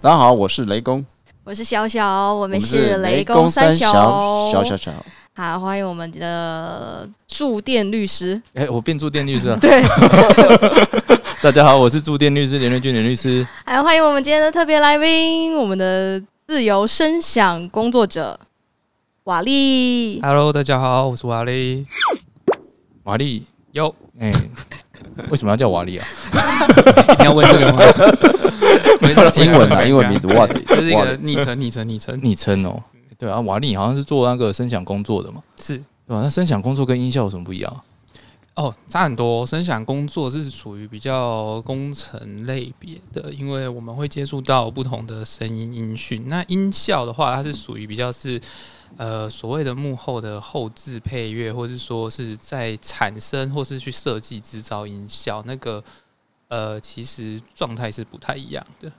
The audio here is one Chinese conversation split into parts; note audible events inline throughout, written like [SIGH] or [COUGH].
大家好，我是雷公，我是小小，我我们是雷公公三小小小小小，好，欢迎我们的驻店律师。哎、我变驻店律师了。[LAUGHS] 对，[LAUGHS] 大家好，我是驻店律师连瑞君连律师。还有欢迎我们今天的特别来宾，我们的自由声响工作者瓦力。Hello，大家好，我是瓦力。瓦力，哟，哎、为什么要叫瓦力啊？[LAUGHS] 一定要问这个吗？[LAUGHS] 英文啊，[LAUGHS] 英文名字 [LAUGHS] what？就是一个昵称，昵称，昵称昵称哦。对啊，瓦力好像是做那个声响工作的嘛，是对吧、那声响工作跟音效有什么不一样啊？哦，差很多。声响工作是属于比较工程类别的，因为我们会接触到不同的声音音讯。那音效的话，它是属于比较是呃所谓的幕后的后置配乐，或是说是在产生或是去设计制造音效，那个呃其实状态是不太一样的。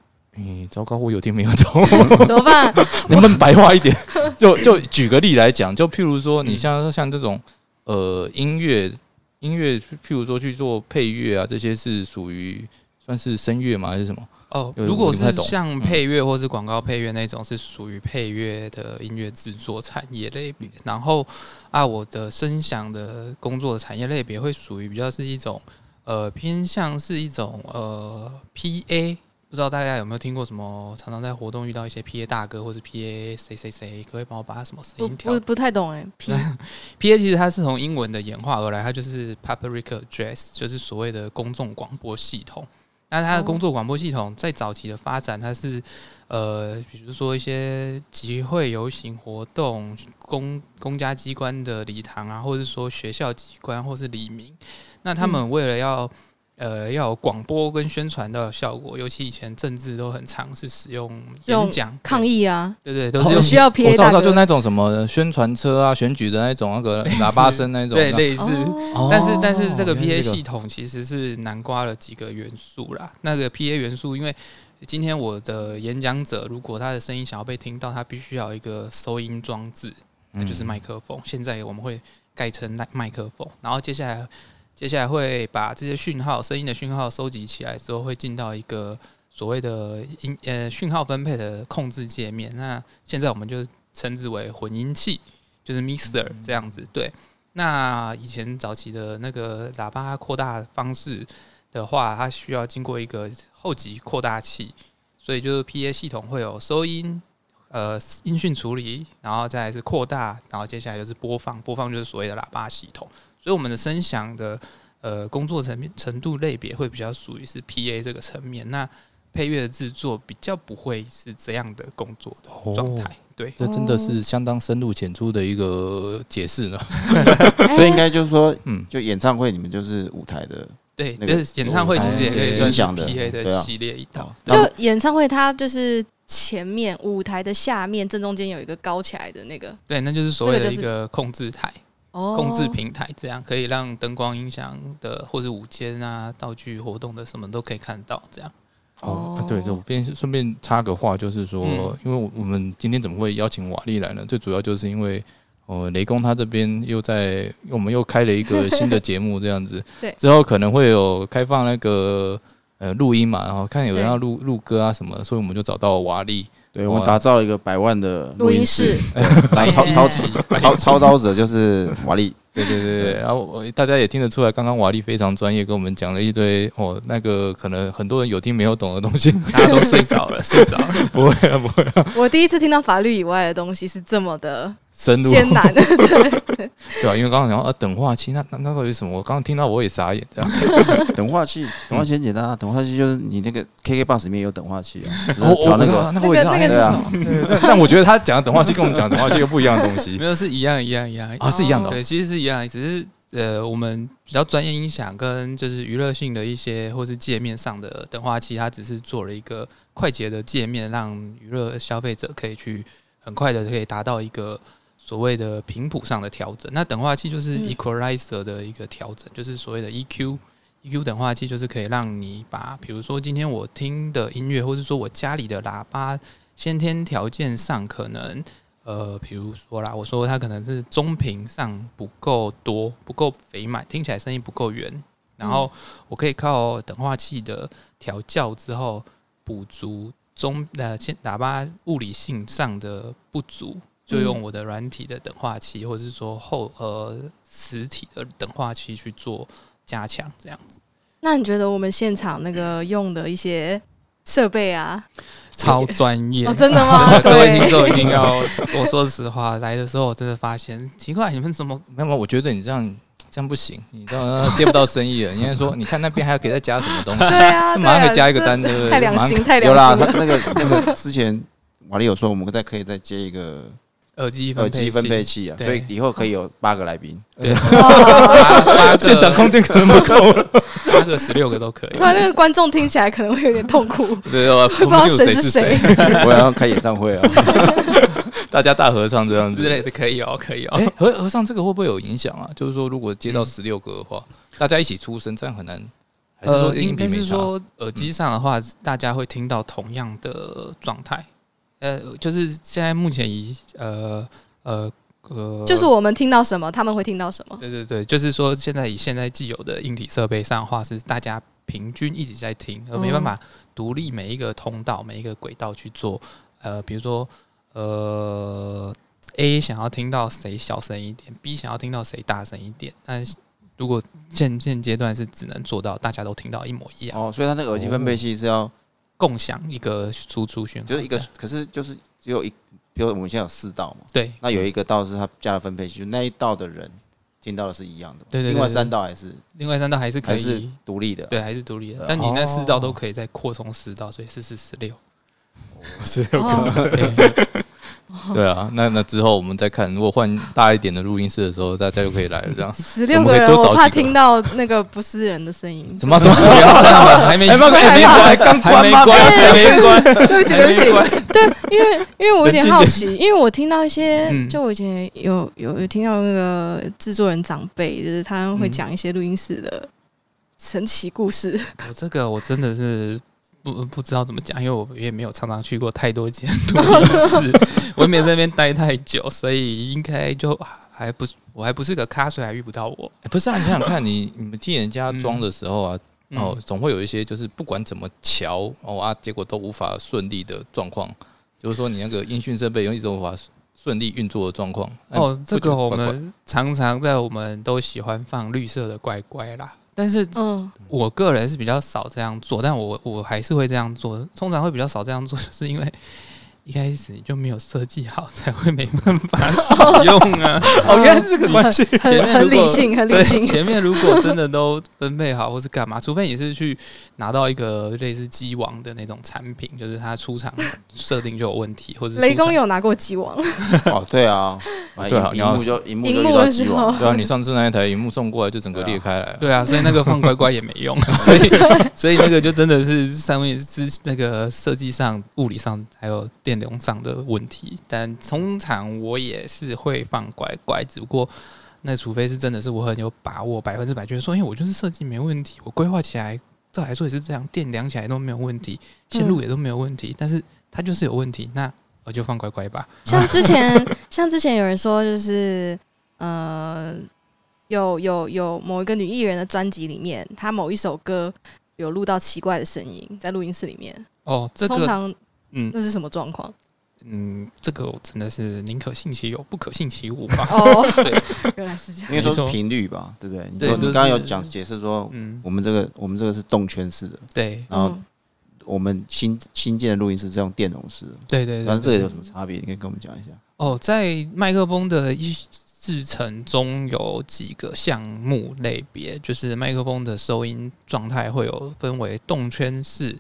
哎、糟糕，我有听没有懂，[LAUGHS] 怎么办？能不能白话一点？[LAUGHS] 就就举个例来讲，就譬如说，你像像这种呃音乐音乐，譬如说去做配乐啊，这些是属于算是声乐吗？还是什么？哦，如果是像嗯配乐或是广告配乐那种，是属于配乐的音乐制作产业类别。然后啊，我的声响的工作的产业类别会属于比较是一种呃偏向是一种呃 PA。不知道大家有没有听过什么？常常在活动遇到一些 PA 大哥或是 PA 谁谁谁，可不可以帮我把他什么声音调不不太懂哎。P PA [LAUGHS] 其实它是从英文的演化而来，它就是 Public Address，就是所谓的公众广播系统。那它的哦工作广播系统在早期的发展，它是呃，比如说一些集会、游行活动、公公家机关的礼堂啊，或者是说学校机关或是黎明，那他们为了要、呃要有广播跟宣传的效果，尤其以前政治都很常是使用用演讲抗议啊，对对，都是需要我 PA 大哥，我知道，就。那种什么宣传车啊、选举的那种那个喇叭声那种。对类似。哦但是但是这个 PA 系统其实是南瓜了几个元素啦。那个 PA 元素，因为今天我的演讲者如果他的声音想要被听到，他必须要有一个收音装置，那就是麦克风。现在我们会改成麦麦克风，然后接下来接下来会把这些讯号、声音的讯号收集起来之后，会进到一个所谓的音呃讯号分配的控制界面。那现在我们就称之为混音器，就是 mixer 这样子。对，那以前早期的那个喇叭扩大方式的话，它需要经过一个后级扩大器，所以就是 PA 系统会有收音。呃，音讯处理，然后再来是扩大，然后接下来就是播放，播放就是所谓的喇叭系统。所以我们的声响的呃工作层面程度类别会比较属于是 PA 这个层面。那配乐的制作比较不会是这样的工作的状态。对，这真的是相当深入浅出的一个解释了。[LAUGHS] 所以应该就是说，嗯，就演唱会你们就是舞台的，对，那个就是演唱会其实也可以算是影响的 PA 的系列一套。就演唱会，它就是前面舞台的下面正中间有一个高起来的那个对，那就是所谓的一个控制台、哦控制平台，这样可以让灯光、音响的或者舞间啊、道具活动的什么都可以看到。这样，哦，啊对，就我便顺便插个话，就是说，嗯因为我我们今天怎么会邀请瓦力来呢？最主要就是因为。哦，雷公他这边又在，我们又开了一个新的节目，这样子。[LAUGHS] 对之后可能会有开放那个呃录音嘛，然后看有人要录录歌啊什么，所以我们就找到瓦力。对我们打造了一个百万的录音室，然后操操机操操刀者就是瓦力，对对对对，然后我大家也听得出来，刚刚瓦力非常专业，跟我们讲了一堆哦，那个可能很多人有听没有懂的东西。[LAUGHS] 大家都睡着了，睡着了。[LAUGHS] 不会啊，不会啊，[LAUGHS] 我第一次听到法律以外的东西是这么的深入。艰难。[LAUGHS] 对吧、因为刚刚讲啊，等化器，那那那到底是什么？我刚刚听到我也傻眼，这样。[LAUGHS] 等化器，等化器很简单啊，等化器就是你那个 KK bus 里面有等化器啊，就是我那个我那个那个那个是什么？[LAUGHS] 对。但但我觉得他讲的等化器跟我们讲的等化器又不一样的东西。没有是一样一样一样。啊，是一样的哦、对，其实是一样，只是呃，我们比较专业音响跟就是娱乐性的一些或是界面上的等化器，它只是做了一个快捷的界面，让娱乐消费者可以去很快的可以达到一个所谓的频谱上的调整。那等化器就是嗯 equalizer 的一个调整，就是所谓的 EQ。EQ 等化器就是可以让你把，比如说今天我听的音乐，或是说我家里的喇叭先天条件上可能呃，比如说啦，我说它可能是中频上不够多，不够肥满，听起来声音不够圆，然后我可以靠等化器的调教之后补足中呃先喇叭物理性上的不足，就用我的软体的等化器，或者是说后呃实体的等化器去做加强，这样子那你觉得我们现场那个用的一些设备啊，超专业。哦，真的吗？[LAUGHS] 各位听对，众一定要，我说实话，来的时候我真的发现奇怪，你们怎么没有，我觉得你这样这样不行，你知道接不到生意了。你应该说，你看那边还可以再加什么东西，[LAUGHS] 对啊，[LAUGHS] 马上可以加一个单，对不对？太良心，太，良心了。他那个那个之前瓦力有说，我们再可以再接一个耳机耳机分配器？啊，所以以后可以有八个来宾。对，现场空间可能不够了。八个、十六个都可以。那那个观众听起来可能会有点痛苦，[LAUGHS] 对，我不知道谁是谁。我要开演唱会啊！[LAUGHS] 大家大合唱这样子之类的可以哦，可以哦。哎、和和尚这个会不会有影响啊？就是说，如果接到嗯十六个的话，大家一起出声，这样很难。呃，应该？是说耳机上的话，大家会听到同样的状态。呃，就是现在目前以呃呃呃，就是我们听到什么，他们会听到什么。对对对，就是说现在以现在既有的硬体设备上的话，是大家平均一直在听，而没办法独立每一个通道、每一个轨道去做。呃，比如说呃，A 想要听到谁小声一点，B 想要听到谁大声一点，但是如果现现阶段是只能做到大家都听到一模一样，哦，所以它那个耳机分配器是要共享一个输出讯号，就是一个，可是就是只有一，比如我们现在有四道嘛，对。那有一个道是他加了分配器，就那一道的人听到的是一样的嘛，对对对另外三道还是另外三道还是可还是以。独立的，对，还是独立的，但你那四道哦。都可以再扩充四道，所以四四十六。[LAUGHS] 是哦，对对啊，那那之后我们再看，如果换大一点的录音室的时候，大家就可以来了。这样十六个人，我怕听到那个不是人的声音。什么 [LAUGHS] 什么？不要这样吧，还没哎，那个耳机不才刚关吗？还没关，还没关，对不起，对不起。[LAUGHS] 对，因为因为我有点好奇，因为我听到一些，嗯就我以前有有有听到那个制作人长辈，就是他会嗯讲一些录音室的神奇故事。我 [LAUGHS] 这个我真的是不不知道怎么讲，因为我也没有常常去过太多间 [LAUGHS] 录音室，我也没有在那边待太久，所以应该就还不我还不是个咖，所以还遇不到我。哎不是啊，你想想看，你你们替人家装的时候啊，哦哦，，总会有一些就是不管怎么调哦啊，结果都无法顺利的状况，就是说你那个音讯设备一直无法顺利运作的状况。哎哦，这个我们常常在我们都喜欢放绿色的乖乖啦，但是嗯，我个人是比较少这样做，但我我还是会这样做。通常会比较少这样做，就是因为一开始你就没有设计好，才会没办法使用啊。[LAUGHS] 哦，原来是这个关系。前很面如果很理性，很理对，性。前面如果真的 [LAUGHS] 都分配好或是干嘛，除非你是去拿到一个类似机王的那种产品，就是它出厂设定就有问题，或者是雷公有拿过鸡王，[LAUGHS] 哦，对啊，对啊你要幕就荧幕荧就遇到幕的时机王候，对啊，你上次那一台荧幕送过来就整个裂开来了。对啊，所以那个放乖乖也没用，所以所以那个就真的是上面是那个设计上、物理上还有电流上的问题。但通常我也是会放乖乖，只不过那除非是真的是我很有把握，百分之百觉得说，因为我就是设计没问题，我规划起来照来说也是这样，电量起来都没有问题，线路也都没有问题，但是它就是有问题，那我就放乖乖吧。像之前，像之前有人说，就是呃，有有有某一个女艺人的专辑里面，她某一首歌有录到奇怪的声音，在录音室里面。哦，这个通常嗯那是什么状况？嗯，这个我真的是宁可信其有，不可信其无吧。哦，[LAUGHS] 对，原来是这样。因为都是频率吧，对不对？你刚刚有讲解释说，嗯，我们这个我们这个是动圈式的，对然后嗯我们新新建的录音室是用电容式的，对对对，反正这个有什么差别？你可以跟我们讲一下。哦，在麦克风的一制成中有几个项目类别，就是麦克风的收音状态会有分为动圈式，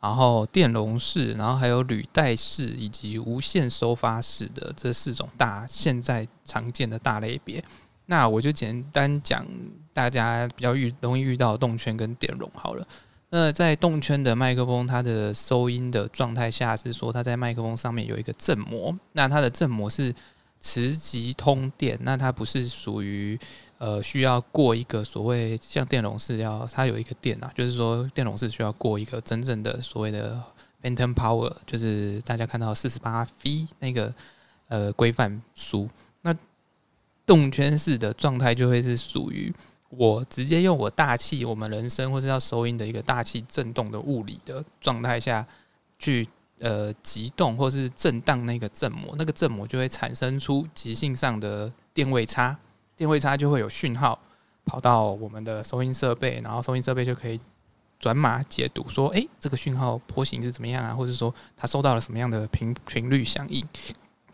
然后电容式，然后还有履带式以及无线收发式的这四种大现在常见的大类别。那我就简单讲大家比较遇容易遇到的动圈跟电容好了。那在动圈的麦克风，它的收音的状态下是说，它在麦克风上面有一个振膜，那它的振膜是磁极通电，那它不是属于呃需要过一个所谓像电容式要它有一个电啊，就是说电容式需要过一个真正的所谓的 phantom power，就是大家看到四十八 V 那个呃规范书，那动圈式的状态就会是属于。我直接用我大气，我们人声或是要收音的一个大气震动的物理的状态下去呃急动或是震荡那个振膜，那个振膜就会产生出极性上的电位差，电位差就会有讯号跑到我们的收音设备，然后收音设备就可以转码解读说，诶，这个讯号波形是怎么样啊，或者说它收到了什么样的频频率响应，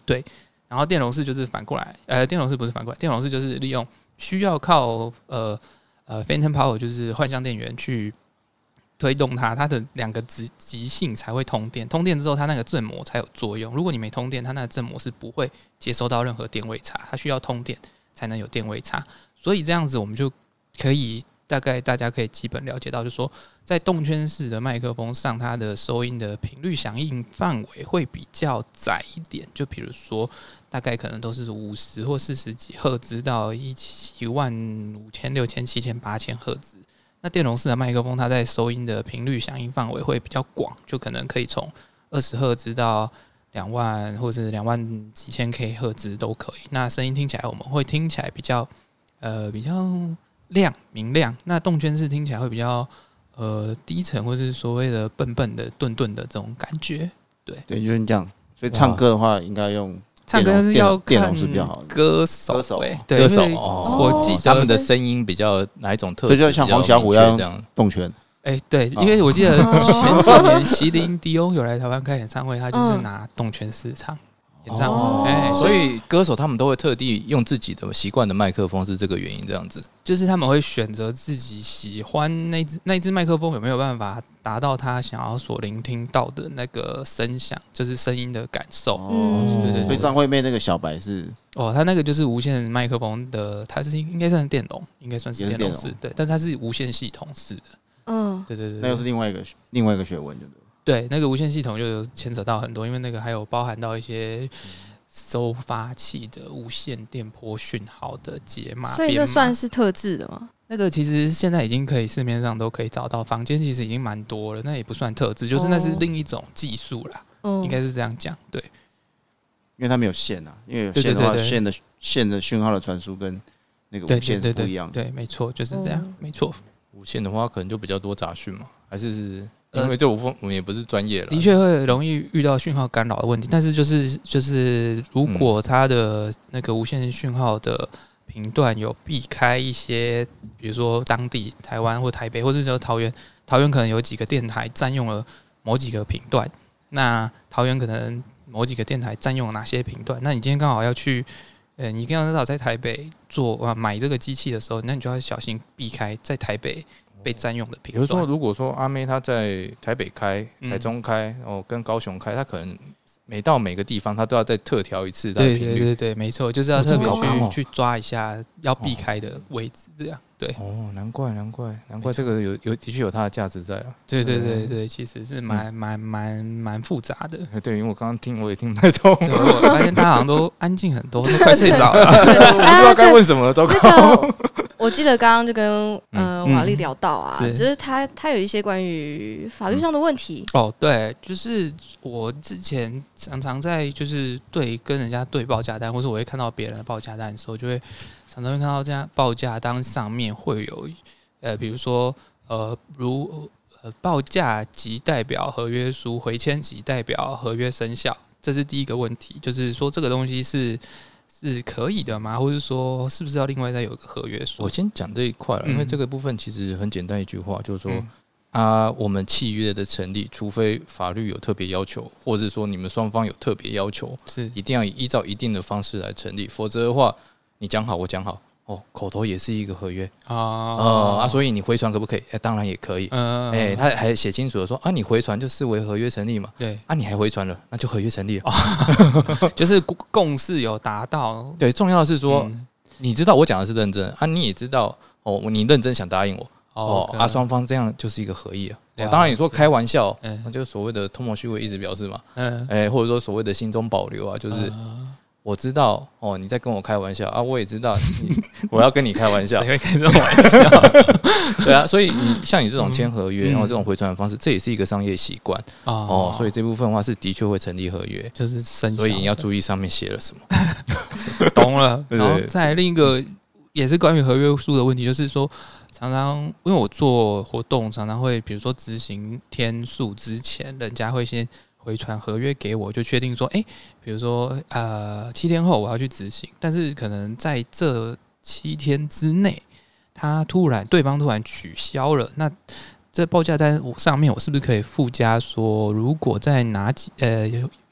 对，然后电容式就是反过来，呃，电容式不是反过来，电容式就是利用需要靠呃呃 phantom power 就是幻象电源去推动它，它的两个极极性才会通电，通电之后它那个振膜才有作用。如果你没通电，它那个振膜是不会接收到任何电位差，它需要通电。才能有电位差。所以这样子我们就可以大概大家可以基本了解到，就说在动圈式的麦克风上，它的收音的频率响应范围会比较窄一点。就比如说，大概可能都是五十或四十几赫兹到一一万五千、六千、七千、八千赫兹。那电容式的麦克风，它在收音的频率响应范围会比较广，就可能可以从二十赫兹到两万或者两万几千 K 赫兹都可以。那声音听起来，我们会听起来比较呃比较亮明亮。那动圈式听起来会比较呃低沉，或是所谓的笨笨的、顿顿的这种感觉。对对，就是这样。所以唱歌的话，应该用唱歌是要电看容是比较好。歌手歌手欸对歌手哦我记得他们的声音比较哪一种特质？所以就像黄小琥要用这样。动圈，哎、对，哦因为我记得 [LAUGHS] 前几年席琳迪翁有来台湾开演唱会，他就是嗯拿动圈式唱演唱哦会，哎、所以歌手他们都会特地用自己的习惯的麦克风，是这个原因这样子。就是他们会选择自己喜欢那只那只麦克风有没有办法达到他想要所聆听到的那个声响，就是声音的感受。哦对对对所以张惠妹那个小白是哦，他那个就是无线麦克风的，它是应该算是电容，应该算是电容电容式，对，但是它是无线系统式的，嗯，对对对那又是另外一个另外一个学问，对不对？对，那个无线系统就有牵扯到很多，因为那个还有包含到一些收发器的无线电波讯号的解码，所以编码那算是特制的吗？那个其实现在已经可以市面上都可以找到，房间其实已经蛮多了，那也不算特制，就是那是哦另一种技术啦，嗯，应该是这样讲。对，因为它没有线啊，因为有线的话，线的线的讯号的传输跟那个无线是不一样的。对，没错，就是这样，嗯没错。无线的话，可能就比较多杂讯嘛，还是因为这我不我们也不是专业了，的确会容易遇到讯号干扰的问题，但是就是就是，如果它的那个无线讯号的频段有避开一些，比如说当地台湾或台北，或者是说桃园，桃园可能有几个电台占用了某几个频段，那桃园可能某几个电台占用了哪些频段？那你今天刚好要去，呃，你刚刚知道在台北做啊买这个机器的时候，那你就要小心避开在台北被占用的频。比如说，如果说阿妹她在台北开、嗯台中开，哦，跟高雄开，她可能每到每个地方，他都要再特调一次对频率。对对对，没错，就是要特别去、么高哦去抓一下要避开的位置，这样。对哦，难怪难怪难怪这个有有的确有它的价值在啊。对对对对，其实是蛮蛮蛮蛮复杂的。哎 [LAUGHS] 对，因为我刚刚听我也听不太懂，对，我发现大家好像都安静很多，都快睡着了。[LAUGHS] 我不知道该问什么了，糟那糕。个，我记得刚刚就跟呃嗯。瓦力聊到啊，是。就是他他有一些关于法律上的问题，哦，对，就是我之前常常在就是对跟人家对报价单，或是我会看到别人的报价单的时候，就会常常会看到这样报价单上面会有呃，比如说呃，如呃报价即代表合约书，回签即代表合约生效，这是第一个问题，就是说这个东西是是可以的吗？或者说是不是要另外再有一个合约书我？先讲这一块了，嗯因为这个部分其实很简单一句话，就是说嗯啊，我们契约的成立，除非法律有特别要求，或者说你们双方有特别要求，是一定要依照一定的方式来成立，否则的话，你讲好我讲好，哦，口头也是一个合约，啊哦啊，所以你回传可不可以？哎，当然也可以。嗯哎，他还写清楚了说啊，你回传就视为合约成立嘛，对，啊，你还回传了，那就合约成立了。[LAUGHS] 就是共共识有达到，[LAUGHS] 对，重要的是说，嗯你知道我讲的是认真啊，你也知道哦，你认真想答应我哦，可啊，双方这样就是一个合意啊。当然你说开玩笑，嗯那就是所谓的通谋虚伪一直表示嘛，嗯，哎，或者说所谓的心中保留啊，就是呃我知道哦，你在跟我开玩笑啊，我也知道你 [LAUGHS] 我要跟你开玩笑。谁，会开这种玩笑？[LAUGHS] 对啊，所以你像你这种签合约，嗯。然后这种回传的方式，这也是一个商业习惯。哦，所以这部分的话是的确会成立合约，就是生所以你要注意上面写了什么。[LAUGHS] 懂了。然后对再另一个也是关于合约书的问题，就是说常常因为我做活动，常常会比如说执行天数之前，人家会先回传合约给我，就确定说，哎、比如说呃七天后我要去执行，但是可能在这七天之内，他突然对方突然取消了，那这报价单我上面我是不是可以附加说，如果在哪几呃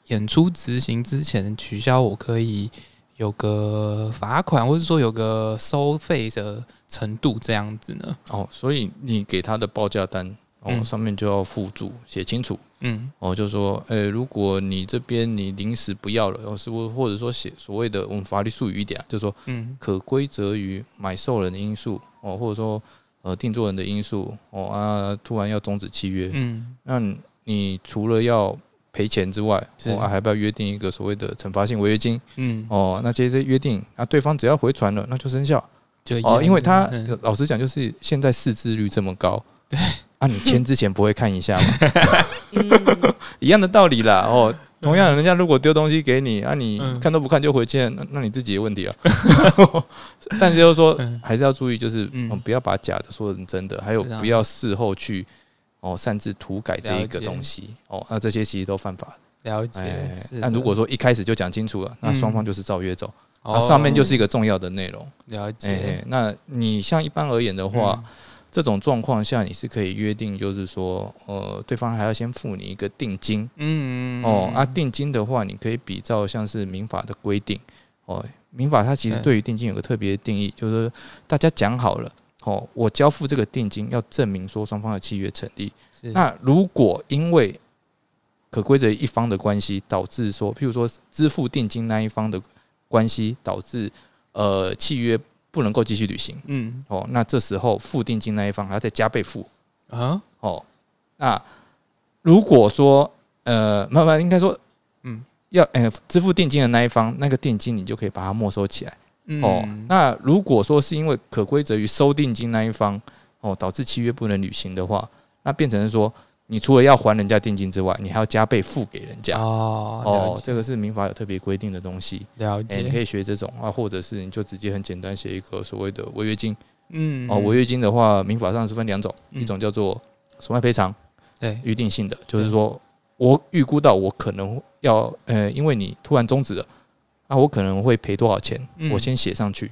演出执行之前取消，我可以有个罚款，或者说有个收费的程度这样子呢？哦，所以你给他的报价单哦，嗯。上面就要附注写清楚。嗯。哦，就说，呃，如果你这边你临时不要了，哦，是不或者说写所谓的我们法律术语一点、啊，就说嗯。可归责于买受人的因素哦，或者说呃定做人的因素哦啊，突然要终止契约，嗯。那你除了要赔钱之外，我哦，啊还要不要约定一个所谓的惩罚性违约金？嗯，哦，那这些约定，那对方只要回传了，那就生效。就哦，因为他嗯。老实讲，就是现在识字率这么高，对啊，你签之前不会看一下吗？[LAUGHS] 嗯，一样的道理啦。哦，同样，人家如果丢东西给你，啊，你嗯。看都不看就回签，那那你自己的问题啊。[LAUGHS] 但是就是说嗯，还是要注意，就是不要把假的说成真的，还有不要事后去哦擅自涂改这一个东西。哦，那这些其实都犯法。了解那如果说一开始就讲清楚了，那双方嗯就是照约走，哦。那上面就是一个重要的内容。了哎、解那你像一般而言的话，嗯这种状况下，你是可以约定，就是说，呃，对方还要先付你一个定金嗯哦。啊，定金的话，你可以比照像是民法的规定哦。民法它其实对对于定金有个特别的定义，就是大家讲好了哦，我交付这个定金要证明说双方的契约成立。是那如果因为可归责一方的关系，导致说，譬如说支付定金那一方的关系，导致呃契约不能够继续履行。嗯哦，那这时候付定金那一方还要再加倍付啊哦。那如果说呃，慢慢应该说，嗯要呃支付定金的那一方，那个定金你就可以把它没收起来哦。嗯那如果说是因为可归责于收定金那一方哦，导致契约不能履行的话，那变成是说，你除了要还人家定金之外，你还要加倍付给人家。哦这个是民法有特别规定的东西，了哎、你可以学这种啊，或者是你就直接很简单写一个所谓的违约金，嗯哦，违约金的话，民法上是分两种，嗯。一种叫做损害赔偿，对。预定性的，就是说我预估到我可能要，呃，因为你突然终止了，那我可能会赔多少钱，嗯。我先写上去，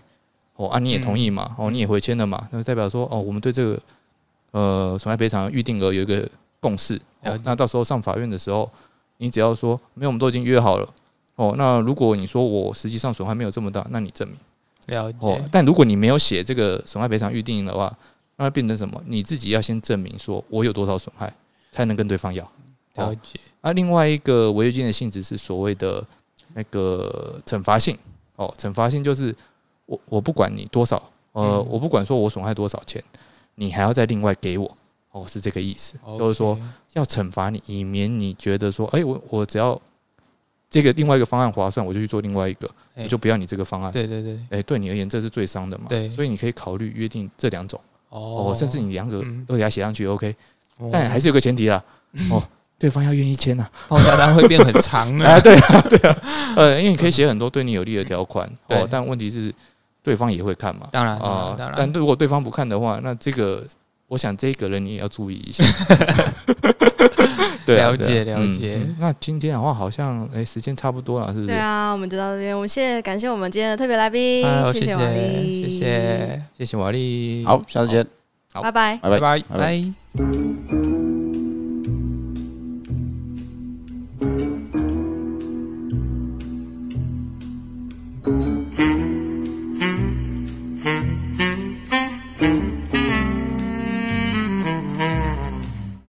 哦，啊，你也同意嘛，哦，你也回签了嘛，那就代表说，哦，我们对这个呃损害赔偿预定额有一个共识，哦那到时候上法院的时候，你只要说没有，我们都已经约好了。哦，那如果你说我实际上损害没有这么大，那你证明。了哦解，但如果你没有写这个损害赔偿预定的话，那变成什么？你自己要先证明说我有多少损害，才能跟对方要。了解，啊，另外一个违约金的性质是所谓的那个惩罚性。哦，惩罚性就是我我不管你多少，呃，嗯我不管说我损害多少钱，你还要再另外给我。哦，是这个意思，就是说要惩罚你，以免你觉得说，哎、我我只要这个另外一个方案划算，我就去做另外一个，就不要你这个方案。对对对，哎、对你而言这是最伤的嘛。对所以你可以考虑约定这两种哦哦，甚至你两者嗯都给它写上去，OK。哦但还是有个前提啦，[LAUGHS] 哦，对方要愿意签呐。报价单会变很长呢。[LAUGHS] 啊，对啊，对啊，呃，因为你可以写很多对你有利的条款对哦，但问题是对方也会看嘛。当然，当啊然，当但然，如果对方不看的话，那这个我想这个人你也要注意一下。[LAUGHS] 对啊，了解了解嗯嗯那今天的话好像哎时间差不多了，是不是？对啊，我们就到这边。我们谢谢感谢我们今天的特别来宾，好，谢谢瓦力，谢谢，谢，谢谢瓦力，好，下次见，拜拜。拜拜。拜拜拜拜。